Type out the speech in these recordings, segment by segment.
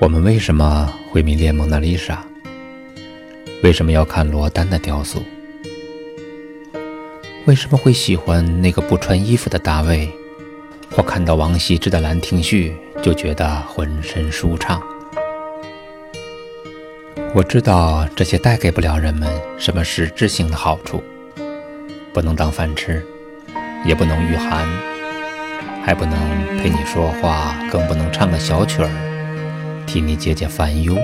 我们为什么会迷恋蒙娜丽莎？为什么要看罗丹的雕塑？为什么会喜欢那个不穿衣服的大卫？或看到王羲之的《兰亭序》就觉得浑身舒畅？我知道这些带给不了人们什么实质性的好处，不能当饭吃，也不能御寒，还不能陪你说话，更不能唱个小曲儿。替你解解烦忧，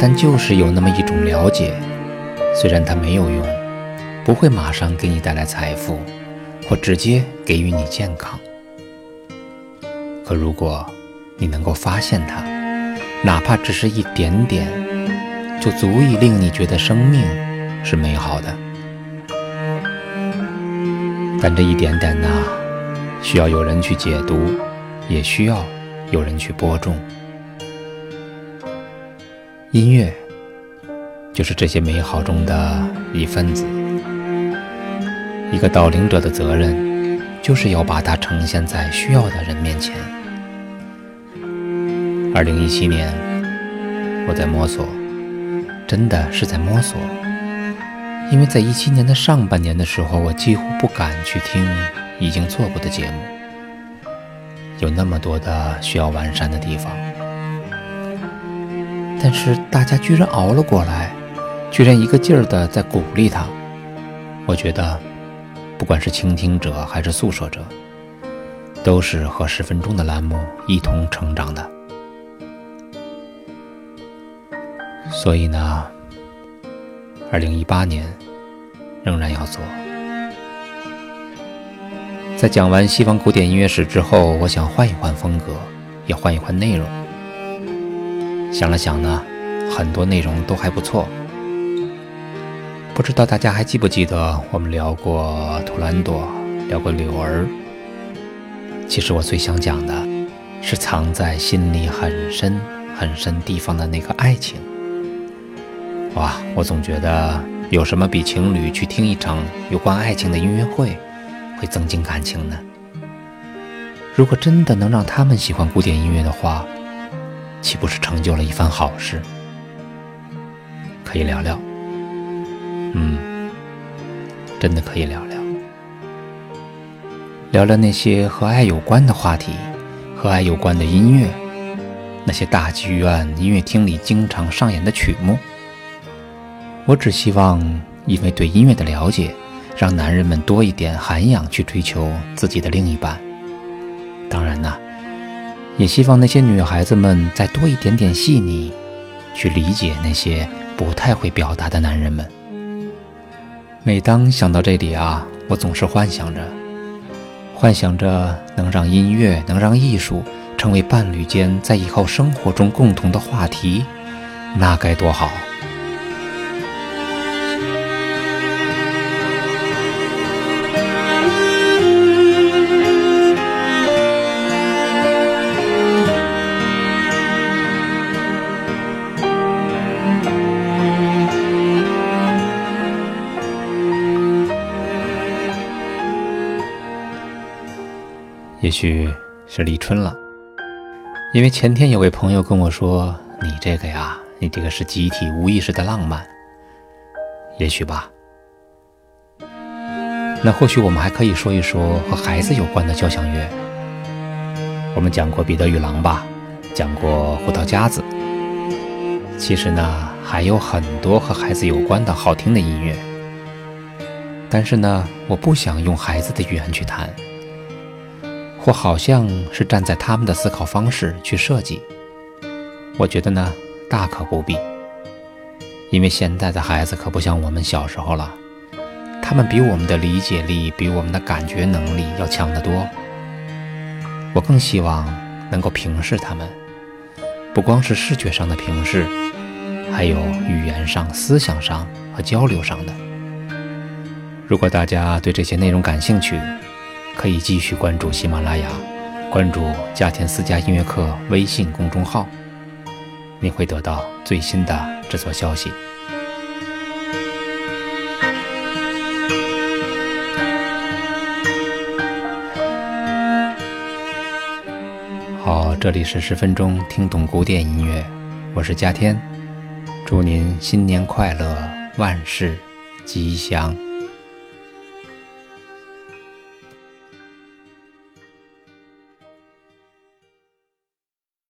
但就是有那么一种了解，虽然它没有用，不会马上给你带来财富，或直接给予你健康。可如果你能够发现它，哪怕只是一点点，就足以令你觉得生命是美好的。但这一点点呢，需要有人去解读，也需要。有人去播种，音乐就是这些美好中的一份子。一个导领者的责任，就是要把它呈现在需要的人面前。二零一七年，我在摸索，真的是在摸索，因为在一七年的上半年的时候，我几乎不敢去听已经做过的节目。有那么多的需要完善的地方，但是大家居然熬了过来，居然一个劲儿的在鼓励他。我觉得，不管是倾听者还是诉说者，都是和十分钟的栏目一同成长的。所以呢，二零一八年仍然要做。在讲完西方古典音乐史之后，我想换一换风格，也换一换内容。想了想呢，很多内容都还不错。不知道大家还记不记得我们聊过图兰朵，聊过柳儿。其实我最想讲的，是藏在心里很深很深地方的那个爱情。哇，我总觉得有什么比情侣去听一场有关爱情的音乐会？会增进感情呢。如果真的能让他们喜欢古典音乐的话，岂不是成就了一番好事？可以聊聊，嗯，真的可以聊聊，聊聊那些和爱有关的话题，和爱有关的音乐，那些大剧院音乐厅里经常上演的曲目。我只希望，因为对音乐的了解。让男人们多一点涵养，去追求自己的另一半。当然呢，也希望那些女孩子们再多一点点细腻，去理解那些不太会表达的男人们。每当想到这里啊，我总是幻想着，幻想着能让音乐，能让艺术成为伴侣间在以后生活中共同的话题，那该多好。也许是立春了，因为前天有位朋友跟我说：“你这个呀，你这个是集体无意识的浪漫。”也许吧。那或许我们还可以说一说和孩子有关的交响乐。我们讲过《彼得与狼》吧，讲过《胡桃夹子》。其实呢，还有很多和孩子有关的好听的音乐。但是呢，我不想用孩子的语言去谈。或好像是站在他们的思考方式去设计，我觉得呢，大可不必。因为现在的孩子可不像我们小时候了，他们比我们的理解力、比我们的感觉能力要强得多。我更希望能够平视他们，不光是视觉上的平视，还有语言上、思想上和交流上的。如果大家对这些内容感兴趣，可以继续关注喜马拉雅，关注“加田私家音乐课”微信公众号，你会得到最新的制作消息。好，这里是十分钟听懂古典音乐，我是嘉天，祝您新年快乐，万事吉祥。